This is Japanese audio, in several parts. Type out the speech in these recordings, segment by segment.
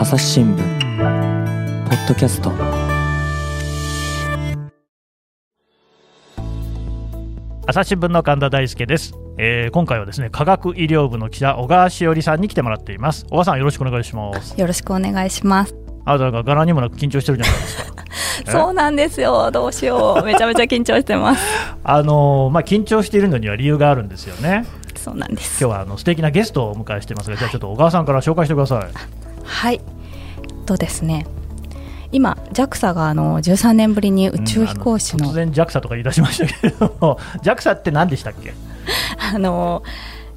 朝日新聞ポッドキャスト朝日新聞の神田大輔です、えー今回はですね科学医療部の記者小川しおりさんに来てもらっています小川さんよろしくお願いしますよろしくお願いします。あなたが柄にもなく緊張してるじゃないですか え？そうなんですよ。どうしよう。めちゃめちゃ緊張してます。あのーまあ緊張しているのには理由があるんですよねそうなんです。今日はあの素敵なゲストをお迎えしてますがじゃあちょっと小川さんから紹介してくださいはい。とですね。今 JAXA があの13年ぶりに宇宙飛行士の,、うんあ突然 JAXA とか言い出しましたけれど も JAXA って何でしたっけ？あの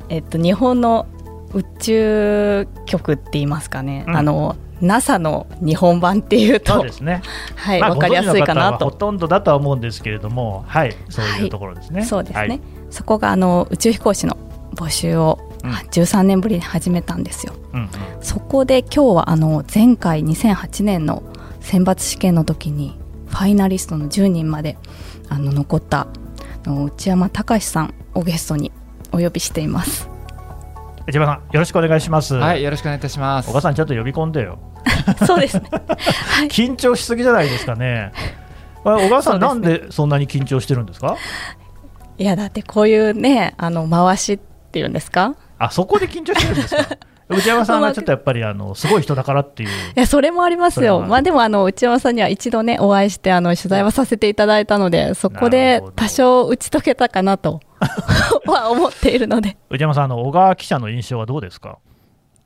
えっと日本の宇宙局って言いますかね。うんあの NASA の日本版っていうとそうですね はいまあわかりやすいかなとほ。とんどだとは思うんですけれどもはいそういうところですね、そうですね、はいそこがあの宇宙飛行士の募集をうん13年ぶりに始めたんですよ。うんうんそこで今日はあの前回2008年の選抜試験の時にファイナリストの10人まであの残ったあの内山隆さんをゲストにお呼びしています。千葉さんよろしくお願いします、はい、よろしくお願いいたします。小川さんちょっと呼び込んでよ そうですね。緊張しすぎじゃないですかねあ小川さん、なそうんでそんなに緊張してるんですか？いやだってこういうねあの回しっていうんですか？あそこで緊張してるんですか？内山さんがちょっとやっぱりあのすごい人だからっていう。いやそれもありますよ。まあでもあの内山さんには一度ねお会いしてあの取材はさせていただいたので そこで多少打ち解けたかなと は思っているので。内山さんあの小川記者の印象はどうですか？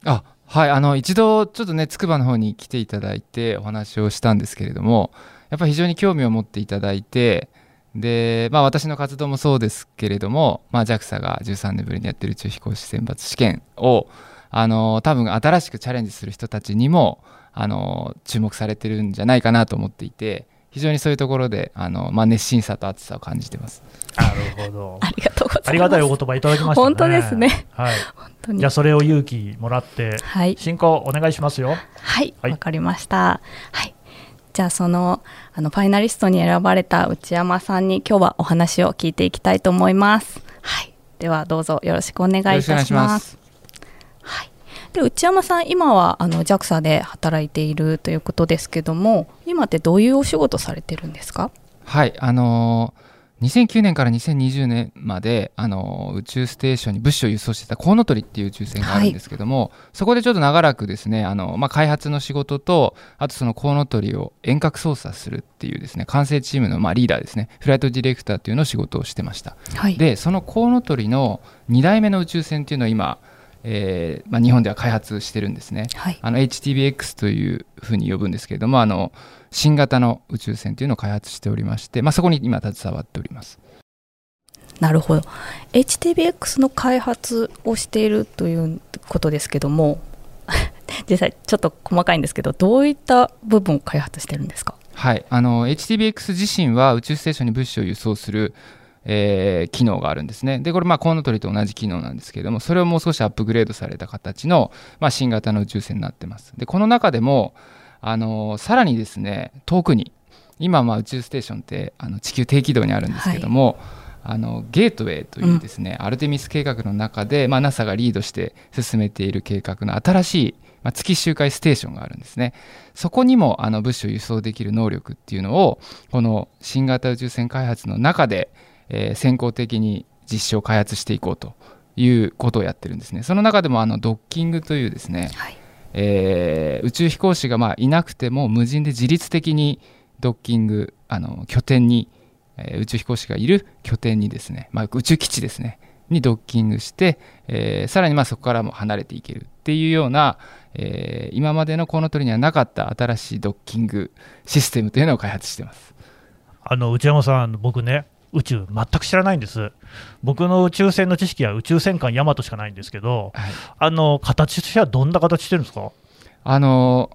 あ、はい、あの一度ちょっとね、つくばの方に来ていただいてお話をしたんですけれども、やっぱり非常に興味を持っていただいて、で、まあ私の活動もそうですけれども、まあ JAXA が13年ぶりにやってる宇宙飛行士選抜試験を、あの多分新しくチャレンジする人たちにもあの注目されてるんじゃないかなと思っていて、非常にそういうところであのまあ熱心さと熱さを感じてます。なるほどありがとうございます。ありがたいお言葉いただきましたね本当ですねはい、本当にじゃあそれを勇気もらってはい。進行お願いしますよはい、はいわかりました。はい。じゃあそのあのファイナリストに選ばれた内山さんに今日はお話を聞いていきたいと思います。はい。ではどうぞよろしくお願いいたしよろしくお願いしま。す。はい。で内山さん今はあの JAXA で働いているということですけども、今ってどういうお仕事されてるんですか？はい、あのー2009年から2020年まで、あのー宇宙ステーションに物資を輸送してたコウノトリっていう宇宙船があるんですけども、そこでちょっと長らくですね、あのまあ、開発の仕事とあとそのコウノトリを遠隔操作するっていうですね管制チームのまあリーダーですねフライトディレクターっていうのを仕事をしてましたはい。でそのコウノトリの2代目の宇宙船っていうのを今、えーまあ、日本では開発してるんですねはい。あの HTBX というふうに呼ぶんですけれどもあの新型の宇宙船というのを開発しておりまして、まあ、そこに今携わっておりますなるほど。HTBX の開発をしているということですけども、実際ちょっと細かいんですけど、どういった部分を開発してるんですか？はい、あの HTBX 自身は宇宙ステーションに物資を輸送する、えー機能があるんですね。で、これ、まあ、コウノトリと同じ機能なんですけれども、それをもう少しアップグレードされた形の、まあ、新型の宇宙船になってます。で、この中でも、あのさらにですね、遠くに、今、まあ、宇宙ステーションってあの地球低軌道にあるんですけども、あのゲートウェイというですね、アルテミス計画の中で、まあ、NASA がリードして進めている計画の新しい、まあ、月周回ステーションがあるんですね。そこにもあの物資を輸送できる能力っていうのをこの新型宇宙船開発の中で、えー先行的に実証開発していこうということをやってるんですね。その中でもあのドッキングというですね、はい。えー宇宙飛行士がまあいなくても無人で自律的にドッキングあの拠点に、えー宇宙飛行士がいる拠点にですね、まあ、宇宙基地ですねにドッキングして、えーさらにまあそこからも離れていけるっていうような、えー今までのコウノトリにはなかった新しいドッキングシステムというのを開発してます。あの内山さん僕ね宇宙全く知らないんです。僕の宇宙船の知識は宇宙戦艦ヤマトしかないんですけどはい。あの形としてはどんな形してるんですか？あの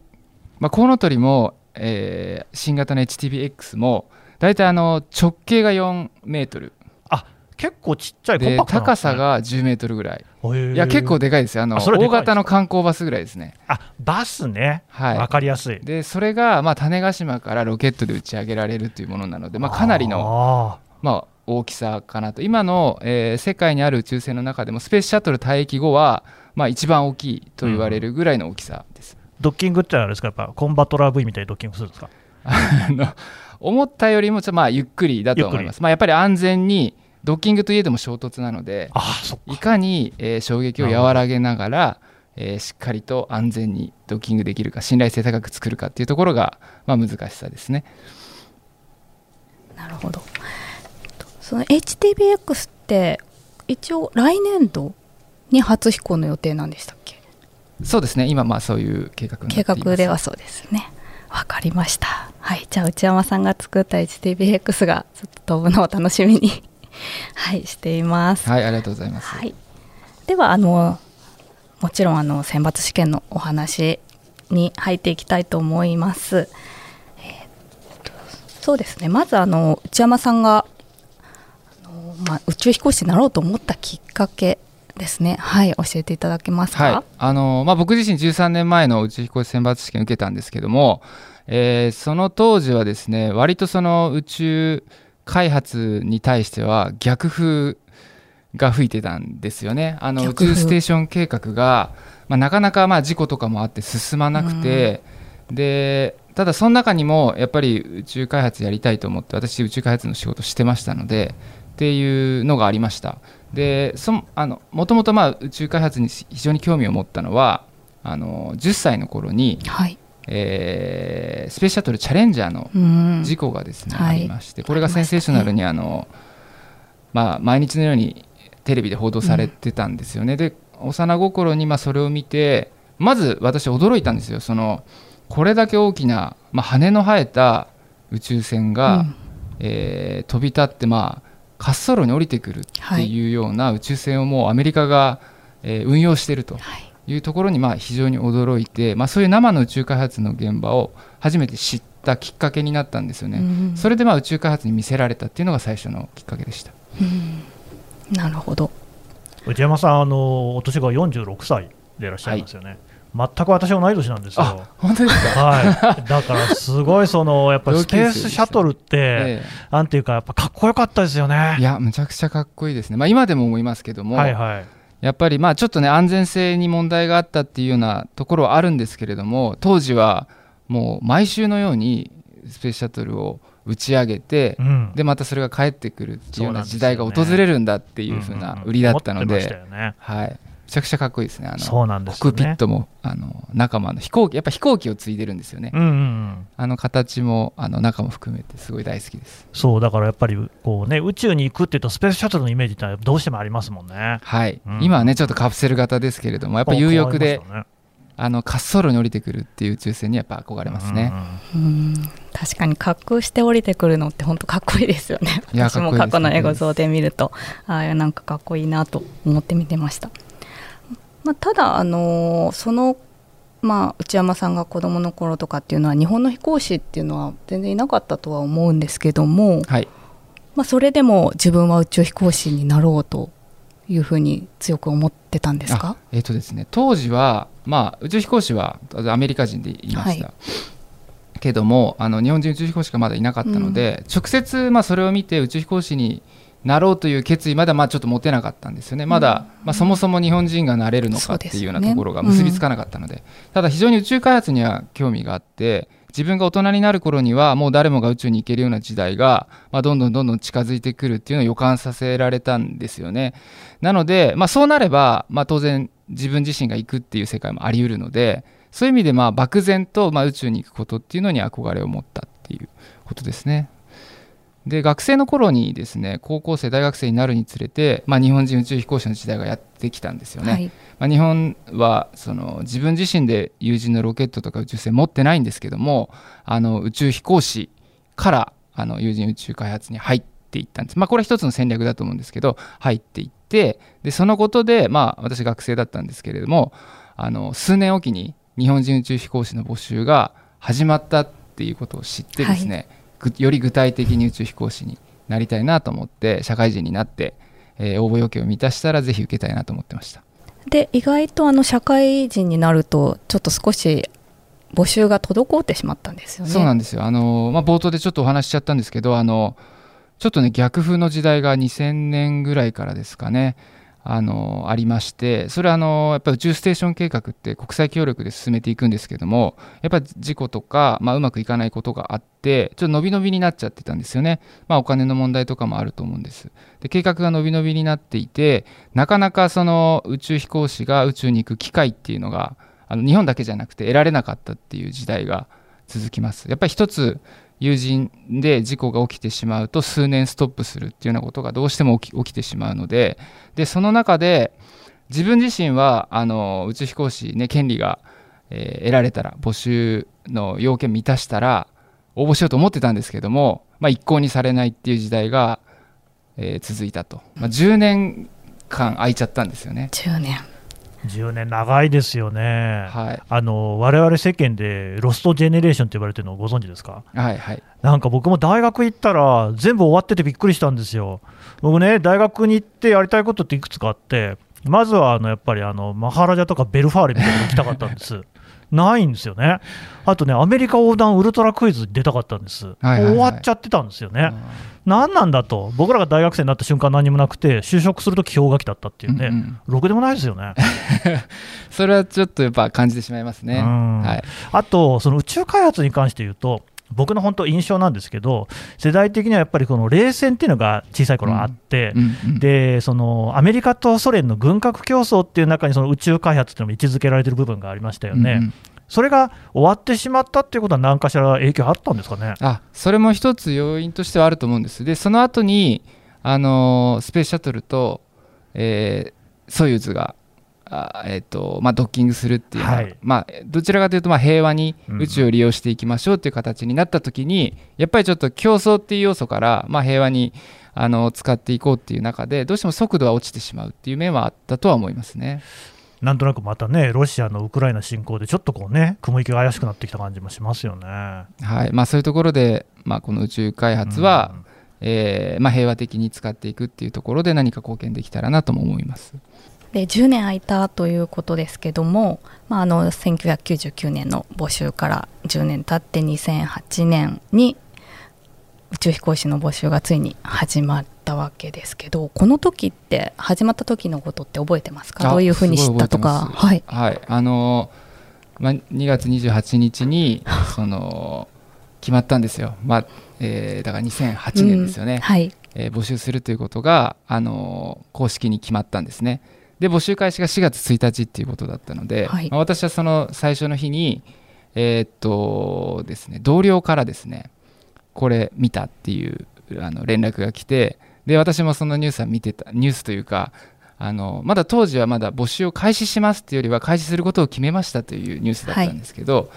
まあ、コウノトリも、えー新型の HTBX も大体あの直径が4メートル。結構ちっちゃいね。高さが10メートルぐらい。いや結構でかいですよ。あの大型の観光バスぐらいですね。あバスね、はい。わかりやすい。でそれが、まあ、種子島からロケットで打ち上げられるというものなので、まあ、かなりののまあ、大きさかなと。今の、えー世界にある宇宙船の中でもスペースシャトル退役後は、まあ、一番大きいと言われるぐらいの大きさです、ドッキングってあれですか、やっぱコンバトラー V みたいにドッキングするんですか？あの思ったよりもちょっとまあゆっくりだと思います。まあ、やっぱり安全にドッキングといえども衝突なのでああ、そっいか。かに、えー衝撃を和らげながら、えーしっかりと安全にドッキングできるか信頼性高く作るかっていうところが、まあ、難しさですね。なるほどその HTBX って一応来年度に初飛行の予定なんでしたっけ？そうですね。今まあそういう計画計画ではそうですね。わかりました。はい。じゃあ内山さんが作った HTBX がちょっと飛ぶのを楽しみに。はい。しています。はい。ありがとうございます。はい、ではあのもちろんあの選抜試験のお話に入っていきたいと思います。えそうですね。まずあの内山さんがまあ、宇宙飛行士になろうと思ったきっかけですね。はい教えていただけますか、はい。あのまあ、僕自身13年前の宇宙飛行士選抜試験受けたんですけども、えーその当時はですね割とその宇宙開発に対しては逆風が吹いてたんですよね。あの宇宙ステーション計画が、まあ、なかなかまあ事故とかもあって進まなくて、でただその中にもやっぱり宇宙開発やりたいと思って私宇宙開発の仕事してましたのでっていうのがありました。でそもあのもともとまあ宇宙開発に非常に興味を持ったのはあの10歳の頃に、はい。えースペースシャトルチャレンジャーのうん。事故がですね、はい。ありましてこれがセンセーショナルにあの、まあ、毎日のようにテレビで報道されてたんですよね、で幼心にまあそれを見てまず私驚いたんですよ。そのこれだけ大きな、まあ、羽の生えた宇宙船が、うん。えー飛び立って、まあ、滑走路に降りてくるっていうような宇宙船をもうアメリカが、えー運用しているとはいいうところにまあ非常に驚いて、まあ、そういう生の宇宙開発の現場を初めて知ったきっかけになったんですよね。うんそれでまあ宇宙開発に見せられたっていうのが最初のきっかけでした。うんなるほど内山さん、あのお年が46歳でいらっしゃいますよね。全く私同い年なんですよ。あ。本当ですか、はい、だからすごいその やっぱりスペースシャトルって、えなんていうかやっぱかっこよかったですよね。え。いやむちゃくちゃかっこいいですね、まあ、今でも思いますけども、はいはい。やっぱりまあちょっとね安全性に問題があったっていうようなところはあるんですけれども当時はもう毎週のようにスペースシャトルを打ち上げて、うん。でまたそれが帰ってくるっていうような時代が訪れるんだっていう風な売りだったのうんうんうんで、思ってましたよね。はい、めちゃくちゃかっこいいですね。あのそうなんですね。クピットもあの中もあの飛行機やっぱ飛行機を継いでるんですよね、うんうんうん。あの形もあの中も含めてすごい大好きです。そうだからやっぱりこうね宇宙に行くっていうとスペースシャトルのイメージってどうしてもありますもんね。はい、うん。今はねちょっとカプセル型ですけれどもやっぱ有力であの滑走路に降りてくるっていう宇宙船にやっぱ憧れますね、うん確かに滑空して降りてくるのって本当かっこいいですよね。いや私も過去の映像で見るとああなんかかっこいいなと思って見てました、まあ、ただあのーそのまあ内山さんが子供の頃とかっていうのは日本の飛行士っていうのは全然いなかったとは思うんですけども、はい。まあ、それでも自分は宇宙飛行士になろうというふうに強く思ってたんですか？あえっ、とですね当時は、まあ、宇宙飛行士はアメリカ人でいました、はけどもあの日本人宇宙飛行士がまだいなかったので、直接、まあ、それを見て宇宙飛行士になろうという決意まではまあちょっと持てなかったんですよねまだ、まあ、そもそも日本人がなれるのかっていうようなところが結びつかなかったのでただ非常に宇宙開発には興味があって自分が大人になる頃にはもう誰もが宇宙に行けるような時代が、まあ、どんどんどんどん近づいてくるっていうのを予感させられたんですよね。なので、まあ、そうなれば、まあ、当然自分自身が行くっていう世界もあり得るのでそういう意味でまあ漠然とまあ宇宙に行くことっていうのに憧れを持ったっていうことですね。で学生の頃にですね高校生大学生になるにつれて、まあ、日本人宇宙飛行士の時代がやってきたんですよね。はい。まあ、日本はその自分自身で有人のロケットとか宇宙船持ってないんですけどもあの宇宙飛行士からあの有人宇宙開発に入っていったんです、まあ、これは一つの戦略だと思うんですけど入っていってでそのことで、まあ、私学生だったんですけれどもあの数年おきに日本人宇宙飛行士の募集が始まったっていうことを知ってですね、ぐより具体的に宇宙飛行士になりたいなと思って社会人になって、えー応募要件を満たしたらぜひ受けたいなと思ってました。で意外とあの社会人になるとちょっと少し募集が滞ってしまったんですよね。そうなんですよあの、まあ、冒頭でちょっとお話ししちゃったんですけどあのちょっとね逆風の時代が2000年ぐらいからですかねあのありましてそれはあのやっぱ宇宙ステーション計画って国際協力で進めていくんですけどもやっぱ事故とか、まあ、うまくいかないことがあってちょっと伸び伸びになっちゃってたんですよね、まあ、お金の問題とかもあると思うんです。で計画が伸び伸びになっていてなかなかその宇宙飛行士が宇宙に行く機会っていうのがあの日本だけじゃなくて得られなかったっていう時代が続きます。やっぱり一つ友人で事故が起きてしまうと数年ストップするっていうようなことがどうしても起き起きてしまうのででその中で自分自身はあの宇宙飛行士、ね、権利が、えー、得られたら募集の要件満たしたら応募しようと思ってたんですけども、まあ、一向にされないっていう時代が、えー、続いたと、まあ、10年間空いちゃったんですよね。10年10年長いですよね、はい、あの我々世間でロストジェネレーションって言われてるのをご存知ですか、はいはい、なんか僕も大学行ったら全部終わっててびっくりしたんですよ。僕ね大学に行ってやりたいことっていくつかあってまずはあのやっぱりあのマハラジャとかベルファーレみたいなの行きたかったんです。ないんですよね。あとね、アメリカ横断ウルトラクイズ出たかったんです。はいはいはい、終わっちゃってたんですよね。何なんだと、僕らが大学生になった瞬間、何もなくて、就職するとき氷河期だったっていうね、うんうん、ろくでもないですよね それはちょっとやっぱ感じてしまいますね。はい、あと、その宇宙開発に関して言うと、僕の本当、印象なんですけど、世代的にはやっぱりこの冷戦っていうのが小さい頃あって、でそのアメリカとソ連の軍拡競争っていう中にその宇宙開発っていうのも位置づけられてる部分がありましたよね。うんうんそれが終わってしまったっていうことは、何かしら影響あったんですかね？あそれも一つ要因としてはあると思うんです。で、その後にあのスペースシャトルと、えー、ソユーズがあえーとまあ、ドッキングするっていうのは、はい、まあ、どちらかというとまあ平和に宇宙を利用していきましょうっていう形になった時に、うん、やっぱりちょっと競争っていう要素からまあ平和にあの使っていこうっていう中でどうしても速度は落ちてしまうっていう面はあったとは思いますね。なんとなくまたね、ロシアのウクライナ侵攻で、ちょっとこうね、雲行きが怪しくなってきた感じもしますよね。はいまあ、そういうところで、まあ、この宇宙開発は、うん、えー、まあ、平和的に使っていくっていうところで、何か貢献できたらなとも思います。で10年空いたということですけども、まあ、あの1999年の募集から10年経って2008年に宇宙飛行士の募集がついに始まっったわけですけどこの時って始まった時のことって覚えてますか？どういうふうに知ったとか？はい、はい、あのまあ、2月28日にその決まったんですよ、まあえー、だから2008年ですよね、うん、はい。えー、募集するということがあの公式に決まったんですねで募集開始が4月1日っていうことだったので、はい、まあ、私はその最初の日にえー、っとですね同僚からですねこれ見たっていうあの連絡が来てで私もそのニュースは見てたニュースというかあのまだ当時はまだ募集を開始しますっていうよりは開始することを決めましたというニュースだったんですけど、はい、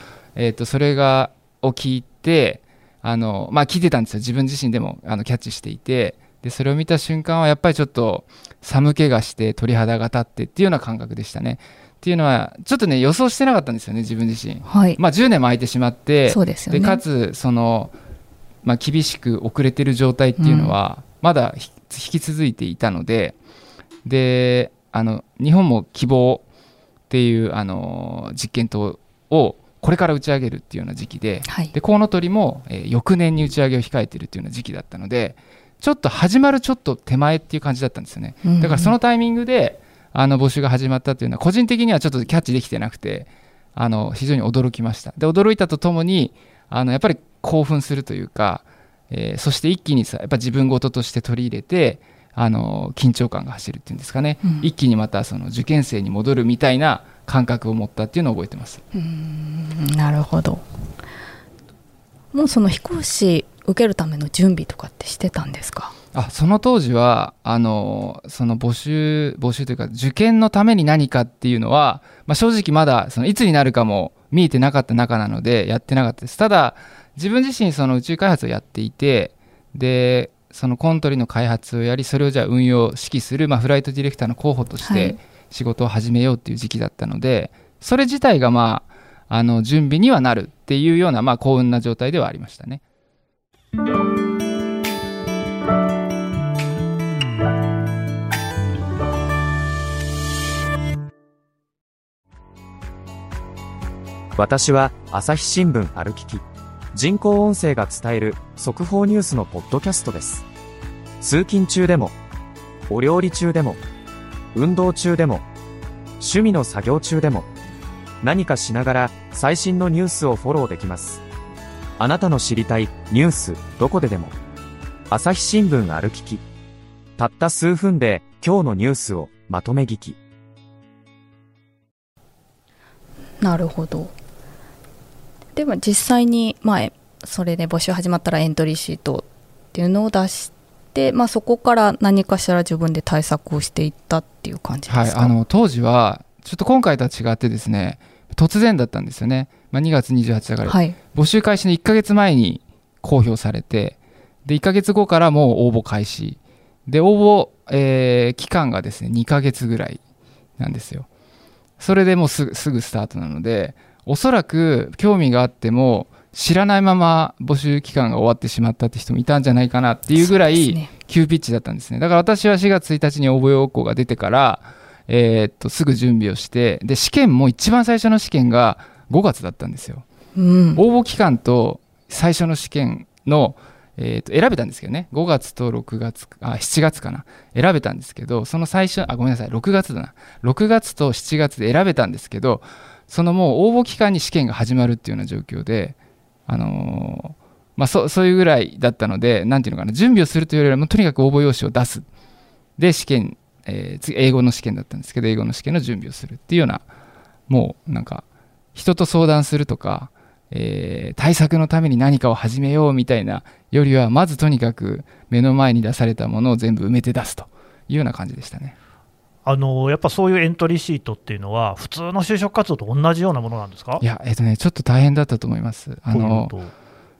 えーと、それがを聞いてあの、まあ、聞いてたんですよ。自分自身でもあのキャッチしていてでそれを見た瞬間はやっぱりちょっと寒気がして鳥肌が立ってっていうような感覚でしたね。っていうのはちょっとね予想してなかったんですよね自分自身、はい、まあ、10年も空いてしまってそうですよ、ね、でかつその、まあ、厳しく遅れてる状態っていうのは、まだ引き続いていたのでであの日本も希望っていうあの実験棟をこれから打ち上げるっていうような時期ではい、でコウノトリも、えー、翌年に打ち上げを控えているっていうような時期だったのでちょっと始まるちょっと手前っていう感じだったんですよね、だからそのタイミングであの募集が始まったっていうのは個人的にはちょっとキャッチできてなくてあの非常に驚きました。で驚いたとともにあのやっぱり興奮するというかえー、そして一気にさやっぱ自分事として取り入れてあの緊張感が走るっていうんですかね、うん、一気にまたその受験生に戻るみたいな感覚を持ったっていうのを覚えてます。なるほどもうその飛行士受けるための準備とかってしてたんですか？あその当時はあのその募集募集というか受験のために何かっていうのは、まあ、正直まだそのいつになるかも見えてなかった中なのでやってなかったです。ただ自分自身その宇宙開発をやっていてでそのコントリの開発をやりそれをじゃあ運用指揮する、まあ、フライトディレクターの候補として仕事を始めようっていう時期だったので、はい、それ自体がまああの準備にはなるっていうような、まあ、幸運な状態ではありましたね。私は朝日新聞歩きき人工音声が伝える速報ニュースのポッドキャストです。通勤中でも、お料理中でも、運動中でも、趣味の作業中でも、何かしながら最新のニュースをフォローできます。あなたの知りたいニュースどこででも。朝日新聞ある聞き。たった数分で今日のニュースをまとめ聞き。なるほどでも実際に前それで募集始まったらエントリーシートっていうのを出して、まあ、そこから何かしら自分で対策をしていったっていう感じですか、はい、あの当時はちょっと今回とは違ってですね突然だったんですよね、まあ、2月28だから、はい。募集開始の1ヶ月前に公表されてで1ヶ月後からもう応募開始。で応募、えー期間がですね2ヶ月ぐらいなんですよ。それでもうすぐすぐスタートなのでおそらく興味があっても知らないまま募集期間が終わってしまったって人もいたんじゃないかなっていうぐらい急ピッチだったんですね。だから私は4月1日に応募要項が出てから、えーっとすぐ準備をしてで試験も一番最初の試験が5月だったんですよ。うん。応募期間と最初の試験の、えーと選べたんですけどね。5月と6月あ7月かな。選べたんですけどその最初あごめんなさい。6月だな。6月と7月で選べたんですけどそのもう応募期間に試験が始まるっていうような状況であのーまあ、そそういうぐらいだったのでなんていうのかな。準備をするというよりはもうとにかく応募用紙を出す。で試験、えー次英語の試験だったんですけど英語の試験の準備をするっていうようなもうなんか人と相談するとかえー対策のために何かを始めようみたいなよりはまずとにかく目の前に出されたものを全部埋めて出すというような感じでしたね。あのやっぱそういうエントリーシートっていうのは、普通の就職活動と同じようなものなんですか？いや、えっ、とね、ちょっと大変だったと思います。あの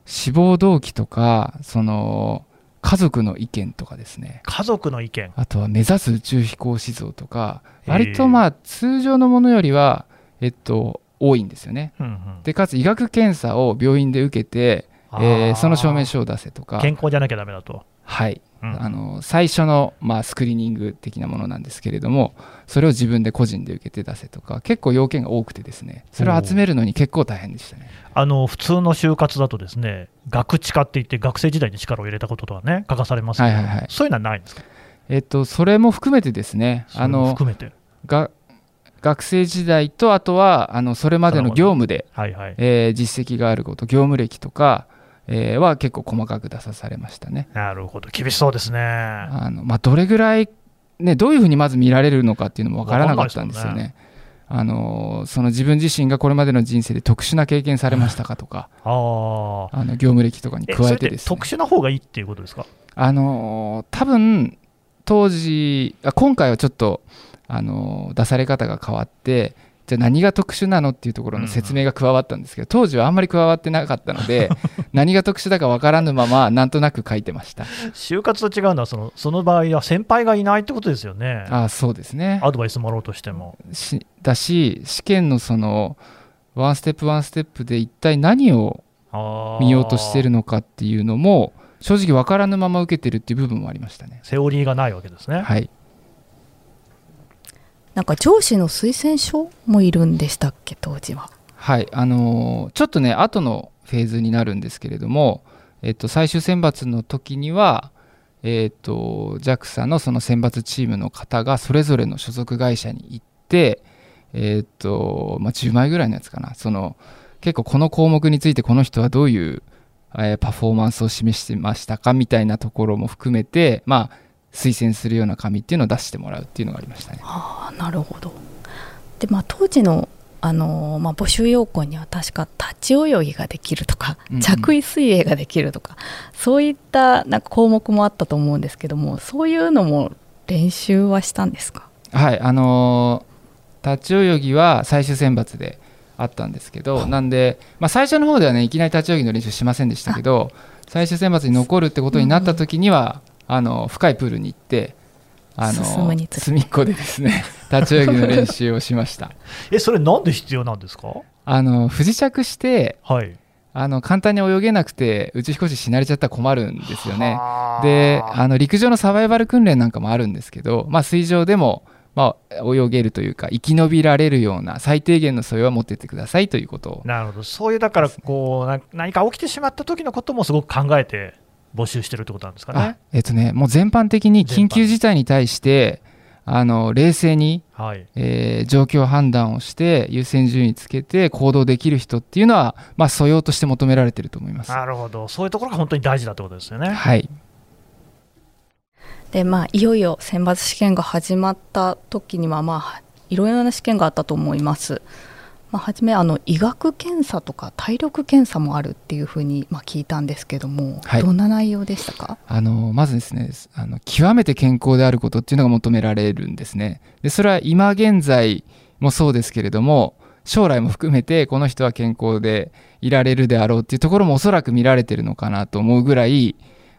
志望動機とか、その家族の意見とかですね。家族の意見、あとは目指す宇宙飛行士像とか、割とまあ通常のものよりは、えっと、多いんですよね。うんうんで、かつ医学検査を病院で受けて、えーその証明書を出せとか、健康じゃなきゃダメだと。はい、うん。あの最初の、まあ、スクリーニング的なものなんですけれどもそれを自分で個人で受けて出せとか結構要件が多くてですね。それを集めるのに結構大変でしたね。あの普通の就活だとですね、学知化って言って、学生時代に力を入れたこととかね、書かされますけど、はいはいはい。そういうのはないんですか、えっとそれも含めてですね。あの含めて。が学生時代とあとはあのそれまでの業務で、はいはい、えー実績があること業務歴とか、えーは結構細かく出さされましたね。なるほど、厳しそうですね。あの、まあ、どれぐらい、ね、どういうふうにまず見られるのかっていうのも分からなかったんですよね。あのその自分自身がこれまでの人生で特殊な経験されましたかとかあの業務歴とかにえ加えてですね。特殊な方がいいっていうことですか？あの多分当時あ今回はちょっとあの出され方が変わってじゃあ何が特殊なのっていうところの説明が加わったんですけど、当時はあんまり加わってなかったので 何が特殊だか分からぬままなんとなく書いてました就活と違うのはその、その場合は先輩がいないってことですよね、あそうですねアドバイスもらおうとしても。しだし試験のそのワンステップワンステップで一体何を見ようとしてるののかっていうのも正直分からぬまま受けてるっていう部分もありましたね。セオリーがないわけですね。はい、なんか上司の推薦書もいるんでしたっけ当時は。はいあのーちょっとね後のフェーズになるんですけれども、えっと、最終選抜の時には、えっと、JAXA のその選抜チームの方がそれぞれの所属会社に行って、えっとまあ、10枚ぐらいのやつかな。その結構この項目についてこの人はどういう、えーパフォーマンスを示してましたかみたいなところも含めて、まあ、推薦するような紙っていうのを出してもらうっていうのがありましたね。ああなるほど。でまあ当時のあのーまあ、募集要項には確か立ち泳ぎができるとか、うんうん。着衣水泳ができるとかそういったなんか項目もあったと思うんですけどもそういうのも練習はしたんですか？はい、あのー立ち泳ぎは最終選抜であったんですけど、なんで、まあ、最初の方ではね、いきなり立ち泳ぎの練習しませんでしたけど、最終選抜に残るってことになった時には、あの深いプールに行って、あの進むにつれて隅っこでですね、立ち泳ぎの練習をしました。え、それなんで必要なんですか？あの不時着してはい。あの簡単に泳げなくて宇宙飛行士死なれちゃったら困るんですよね。はあであの陸上のサバイバル訓練なんかもあるんですけど、まあ、水上でも、まあ、泳げるというか生き延びられるような最低限の素養は持ってってくださいということをなるほど、そういうだからこう、な何か起きてしまった時のこともすごく考えて募集してるってことなんですかあね。えっとねもう全般的に緊急事態に対してあの冷静に、はい、えー状況判断をして優先順位つけて行動できる人っていうのは、まあ、素養として求められてると思います。なるほど、そういうところが本当に大事だってことですよね。はい、でまあいよいよ選抜試験が始まった時にはまあいろいろな試験があったと思います。まあ、初めあの医学検査とか体力検査もあるっていうふうにまあ聞いたんですけども、はい。どんな内容でしたか？あのまずですねあの極めて健康であることっていうのが求められるんですね。でそれは今現在もそうですけれども将来も含めてこの人は健康でいられるであろうっていうところもおそらく見られてるのかなと思うぐらい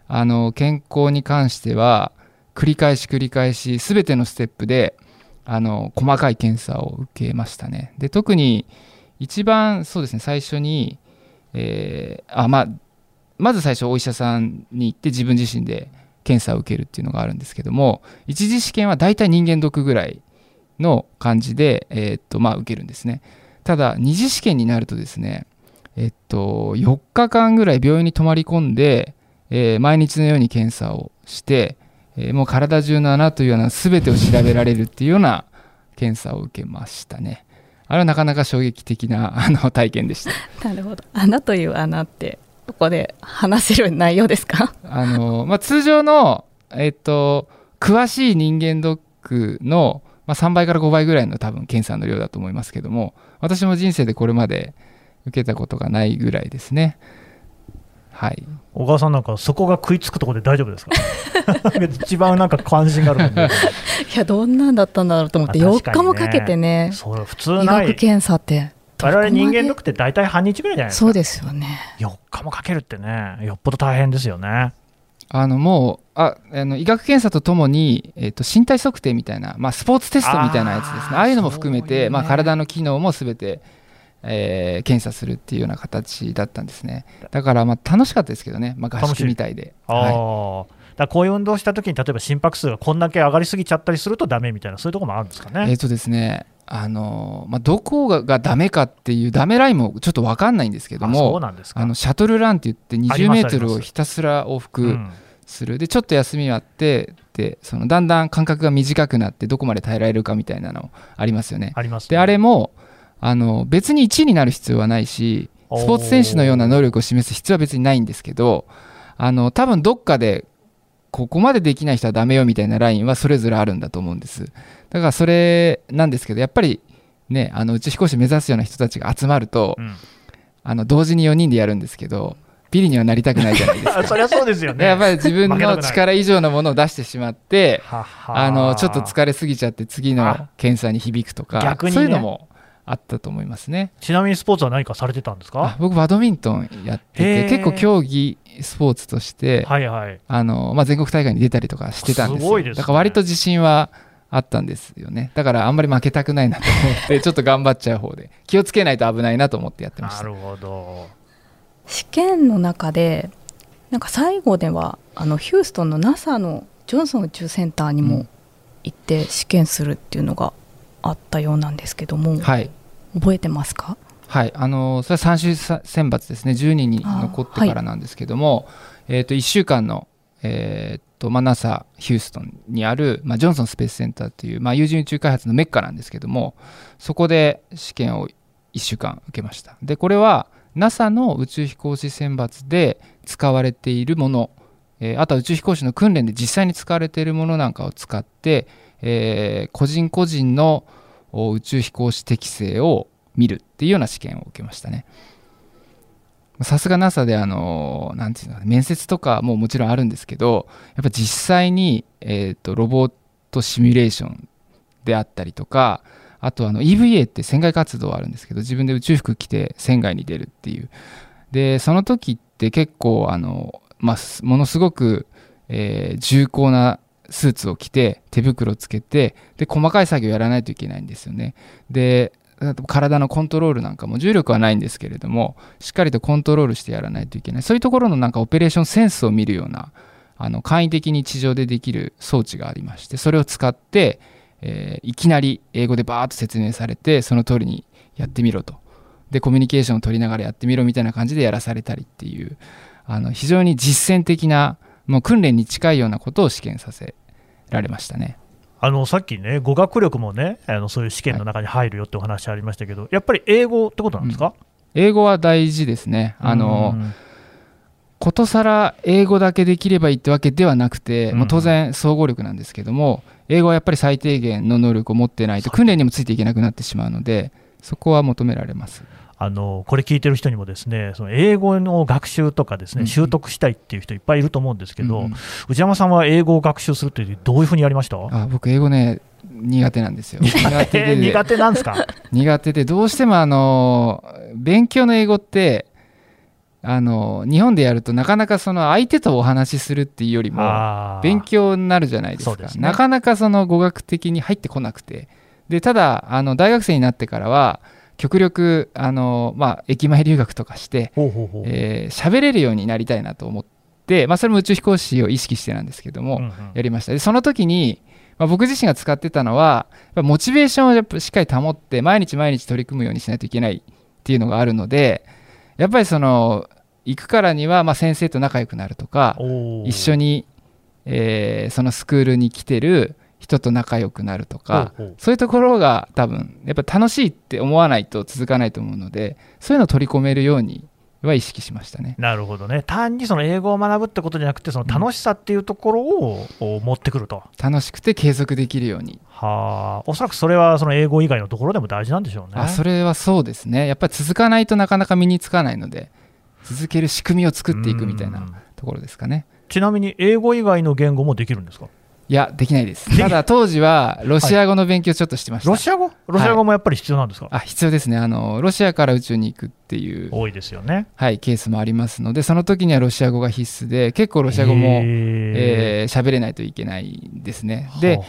あの健康に関しては繰り返し繰り返し全てのステップであの細かい検査を受けましたね。で特に一番そうですね最初に、えーあまあまず最初お医者さんに行って自分自身で検査を受けるっていうのがあるんですけども一次試験は大体人間ドクぐらいの感じで、えーっとまあ、受けるんですね。ただ二次試験になるとですねえっと4日間ぐらい病院に泊まり込んで、えー毎日のように検査をして、えーもう体中の穴というような全てを調べられるっていうような検査を受けましたね。あれはなかなか衝撃的な あの体験でした。なるほど。穴という穴ってここで話せる内容ですか？あのまあ、通常の、えっと、詳しい人間ドックの、まあ、3倍から5倍ぐらいの多分検査の量だと思いますけども私も人生でこれまで受けたことがないぐらいですね。はい小川さんなんかそこが食いつくところで大丈夫ですか？一番なんか関心がある いやどんなんだったんだろうと思って4まあ確かにね。日もかけてね。そう普通医ない学検査って我々人間ドックって大体半日ぐらいじゃないですか。そうですよね。4日もかけるってねよっぽど大変ですよね。あのもうああの医学検査とともに、えっと身体測定みたいな、まあ、スポーツテストみたいなやつですね。あーああいうのも含めて、ねまあ、体の機能も全て、えー検査するっていうような形だったんですね。だからまあ楽しかったですけどね、まあ、合楽しい宿みたいで。あはい。あ、だこういう運動したときに、例えば心拍数がこんだけ上がりすぎちゃったりするとダメみたいな、そういうところもあるんですかね。えっ、とですね、あのまあ、どこががダメかっていうダメラインもちょっと分かんないんですけどあそうも、なんですか。あのシャトルランって言ってあり20ますあります。メートルをひたすら往う復んする、でちょっと休みがあってでそのだんだん間隔が短くなってどこまで耐えられるかみたいなのありますよね。あります、ね。であれもあの別に1位になる必要はないしスポーツ選手のような能力を示す必要は別にないんですけどあの多分どっかでここまでできない人はダメよみたいなラインはそれぞれあるんだと思うんです。だからそれなんですけどやっぱりねあの宇宙飛行士目指すような人たちが集まるとうん。あの同時に4人でやるんですけどビリにはなりたくないじゃないですか。あ そりゃそうですよね。でやっぱり自分の力以上のものを出してしまってあのちょっと疲れすぎちゃって次のあ。検査に響くとかね。そういうのもあったと思いますね。ちなみにスポーツは何かされてたんですあか僕バドミントンやってて結構競技スポーツとして、はいはい。あのまあ、全国大会に出たりとかしてたんですよ。すごいですね。だから割と自信はあったんですよね。だからあんまり負けたくないなと思って ちょっと頑張っちゃう方で気をつけないと危ないなと思ってやってました。なるほど。試験の中でなんか最後ではあのヒューストンの NASA のジョンソン宇宙センターにもうん。行って試験するっていうのがあったようなんですけども、はい。覚えてますか？はい、あのそれは最終選抜ですね。10人に残ってからなんですけども、えー、と1週間の、えーとまあ、NASA ヒューストンにある、まあ、ジョンソンスペースセンターという、まあ、有人宇宙開発のメッカなんですけどもそこで試験を1週間受けました。でこれは NASA の宇宙飛行士選抜で使われているもの、えあとは宇宙飛行士の訓練で実際に使われているものなんかを使って、えー個人個人の宇宙飛行士適性を見るっていうような試験を受けましたね。さすが NASA であの、なんていうのかな面接とかももちろんあるんですけど、やっぱ実際に、えー、とロボットシミュレーションであったりとか、あとあの EVA って船外活動あるんですけど、自分で宇宙服着て船外に出るっていう。で、その時って結構あの、まあ、ものすごく、えー重厚なスーツを着て手袋をつけてで細かい作業やらないといけないんですよね。で体のコントロールなんかも重力はないんですけれどもしっかりとコントロールしてやらないといけない。そういうところのなんかオペレーションセンスを見るようなあの簡易的に地上でできる装置がありましてそれを使って、えーいきなり英語でバーッと説明されてその通りにやってみろと。でコミュニケーションを取りながらやってみろみたいな感じでやらされたりっていう。あの非常に実践的なもう訓練に近いようなことを試験させられましたね。あのさっきね、語学力もね、あのそういう試験の中に入るよってお話ありましたけど、やっぱり英語ってことなんですか、英語は大事ですね。あの、うん。ことさら英語だけできればいいってわけではなくて、うん。もう当然総合力なんですけども英語はやっぱり最低限の能力を持ってないと訓練にもついていけなくなってしまうのでそこは求められますあのこれ聞いてる人にもですねその英語の学習とかですねうん。習得したいっていう人いっぱいいると思うんですけど、うん内山さんは英語を学習するってどういうふうにやりました？あ僕英語ね苦手なんですよ。苦手？でえー苦手なんですか？苦手でどうしてもあの勉強の英語ってあの日本でやるとなかなかその相手とお話しするっていうよりも勉強になるじゃないですか。ね。なかなかその語学的に入ってこなくて。でただあの大学生になってからは極力あの、まあ、駅前留学とかしてほうほうほう。えー喋れるようになりたいなと思って、まあ、それも宇宙飛行士を意識してなんですけども、うんうん。やりました。でその時に、まあ、僕自身が使ってたのはやっぱモチベーションをやっぱしっかり保って毎日毎日取り組むようにしないといけないっていうのがあるのでやっぱりその行くからにはまあ先生と仲良くなるとか一緒に、えーそのスクールに来てる人と仲良くなるとかほうほうそういうところが多分やっぱ楽しいって思わないと続かないと思うのでそういうのを取り込めるようには意識しましたね。なるほどね。単にその英語を学ぶってことじゃなくてその楽しさっていうところをお持ってくると、楽しくて継続できるように。はあ。おそらくそれはその英語以外のところでも大事なんでしょうね。あそれはそうですね。やっぱり続かないとなかなか身につかないので続ける仕組みを作っていくみたいなうん。ところですかね。ちなみに英語以外の言語もできるんですか？いやできないです。ただ当時はロシア語の勉強ちょっとしてました、ロシア語？ロシア語もやっぱり必要なんですか、あ必要ですね。あのロシアから宇宙に行くっていう、多いですよね。はい、ケースもありますのでその時にはロシア語が必須で結構ロシア語もえー喋れないといけないですね。で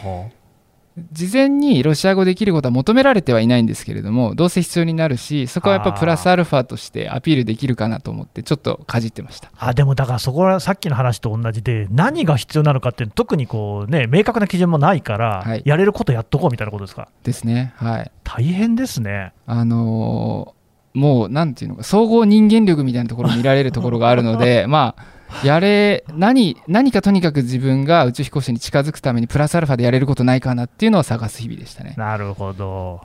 事前にロシア語できることは求められてはいないんですけれどもどうせ必要になるしそこはやっぱプラスアルファとしてアピールできるかなと思ってちょっとかじってました。ああでもだからそこはさっきの話と同じで何が必要なのかって特にこうね明確な基準もないから、はい。やれることやっとこうみたいなことですか？ですねはい。大変ですね。あのーもうなんていうのか総合人間力みたいなところを見られるところがあるので まあやれ何何かとにかく自分が宇宙飛行士に近づくためにプラスアルファでやれることないかなっていうのを探す日々でしたね。なるほど。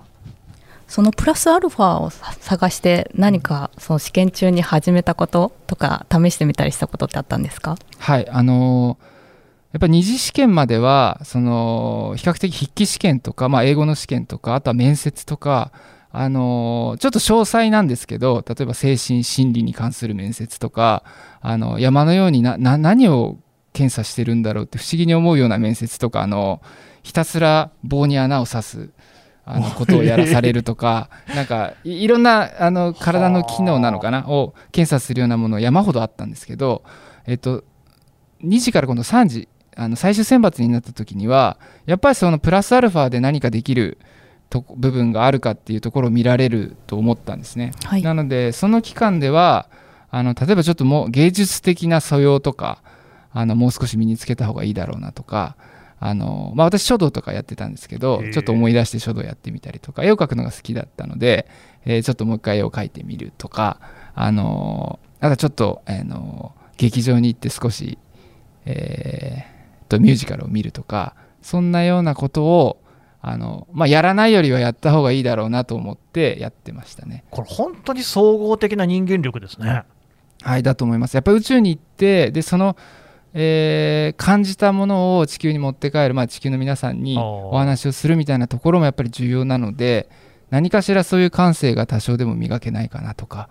そのプラスアルファをさ探して何かその試験中に始めたこととか試してみたりしたことってあったんですか？はいあのーやっぱ二次試験まではその比較的筆記試験とか、まあ、英語の試験とかあとは面接とか、あのーちょっと詳細なんですけど例えば精神心理に関する面接とかあの山のようになな何を検査してるんだろうって不思議に思うような面接とかあのひたすら棒に穴を刺すあのことをやらされるとか なんかいいろんなあの体の機能なのかなを検査するようなもの山ほどあったんですけど、えっと、2時から今度3時あの最終選抜になった時にはやっぱりそのプラスアルファで何かできる部分があるかっていうところを見られると思ったんですね。はいなのでその期間ではあの例えばちょっともう芸術的な素養とかあのもう少し身につけた方がいいだろうなとかあの、まあ、私書道とかやってたんですけどちょっと思い出して書道やってみたりとか絵を描くのが好きだったので、えーちょっともう一回絵を描いてみるとかあのあとはちょっと、あの劇場に行って少し、えーとミュージカルを見るとかそんなようなことをあの、まあ、やらないよりはやった方がいいだろうなと思ってやってましたね。これ本当に総合的な人間力ですねはい、だと思います。やっぱり宇宙に行って、で、その、えー感じたものを地球に持って帰る、まあ、地球の皆さんにお話をするみたいなところもやっぱり重要なので、何かしらそういう感性が多少でも磨けないかなとか、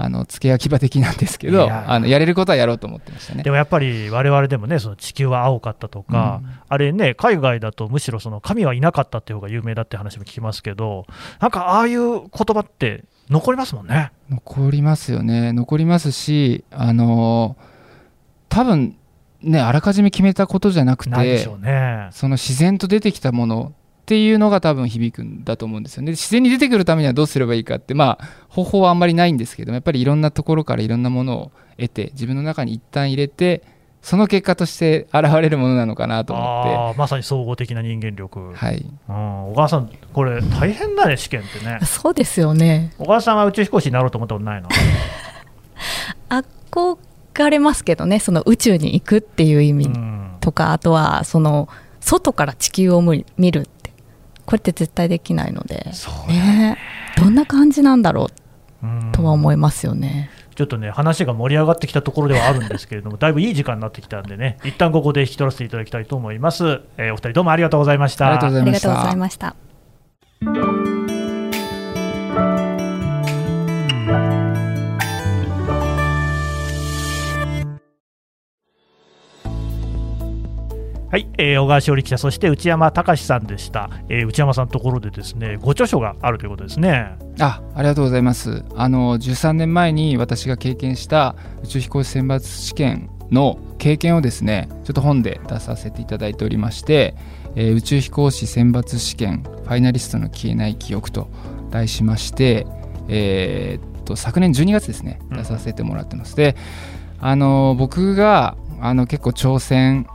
あの、付け焼き場的なんですけど、いやーあのやれることはやろうと思ってましたねで。もやっぱり我々でもねその地球は青かったとか、うんあれね海外だとむしろその神はいなかったっていう方が有名だって話も聞きますけどなんかああいう言葉って残りますもんね残りますよね。残りますし、あの多分ね、あらかじめ決めたことじゃなくて、ないでしょうねその自然と出てきたものっていうのが多分響くんだと思うんですよね。で自然に出てくるためにはどうすればいいかって、まあ、方法はあんまりないんですけどもやっぱりいろんなところからいろんなものを得て自分の中に一旦入れてその結果として現れるものなのかなと思あーまさに総合的な人間力、って、はい、うん、小川さんこれ大変だね試験ってね。そうですよね。小川さんは宇宙飛行士になろうと思ったことないの？憧れますけどねその宇宙に行くっていう意味うん。とかあとはその外から地球を見るってこれって絶対できないので。そうね。どんな感じなんだろう。うん。とは思いますよね。ちょっとね、話が盛り上がってきたところではあるんですけれども、だいぶいい時間になってきたんでね、一旦ここで引き取らせていただきたいと思います。えーお二人どうもありがとうございました。ありがとうございましたはい、えー小川しおり記者、そして内山隆さんでした。えー内山さんのところでですね、ご著書があるということですね。あありがとうございますあの13年前に私が経験した宇宙飛行士選抜試験の経験をですねちょっと本で出させていただいておりまして、えー宇宙飛行士選抜試験ファイナリストの消えない記憶と題しまして、えーっと昨年12月ですねうん出させてもらってます、であの僕があの結構挑戦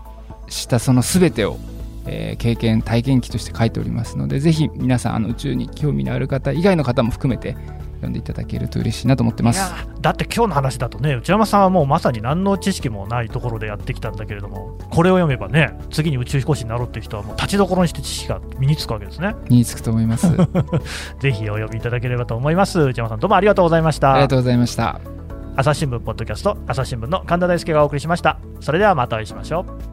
したその全てをえー経験体験記として書いておりますのでぜひ皆さんあの宇宙に興味のある方以外の方も含めて読んでいただけると嬉しいなと思ってますいやーだって今日の話だとね、内山さんはもうまさに何の知識もないところでやってきたんだけれども、これを読めばね、次に宇宙飛行士になろうっていう人はもう立ちどころにして知識が身につくわけですね。身につくと思いますあ ぜひお読みいただければと思います。内山さんどうもありがとうございました。りがとうございました朝日新聞ポッドキャスト朝日新聞の神田大輔がお送りしましたそれではまたお会いしましょう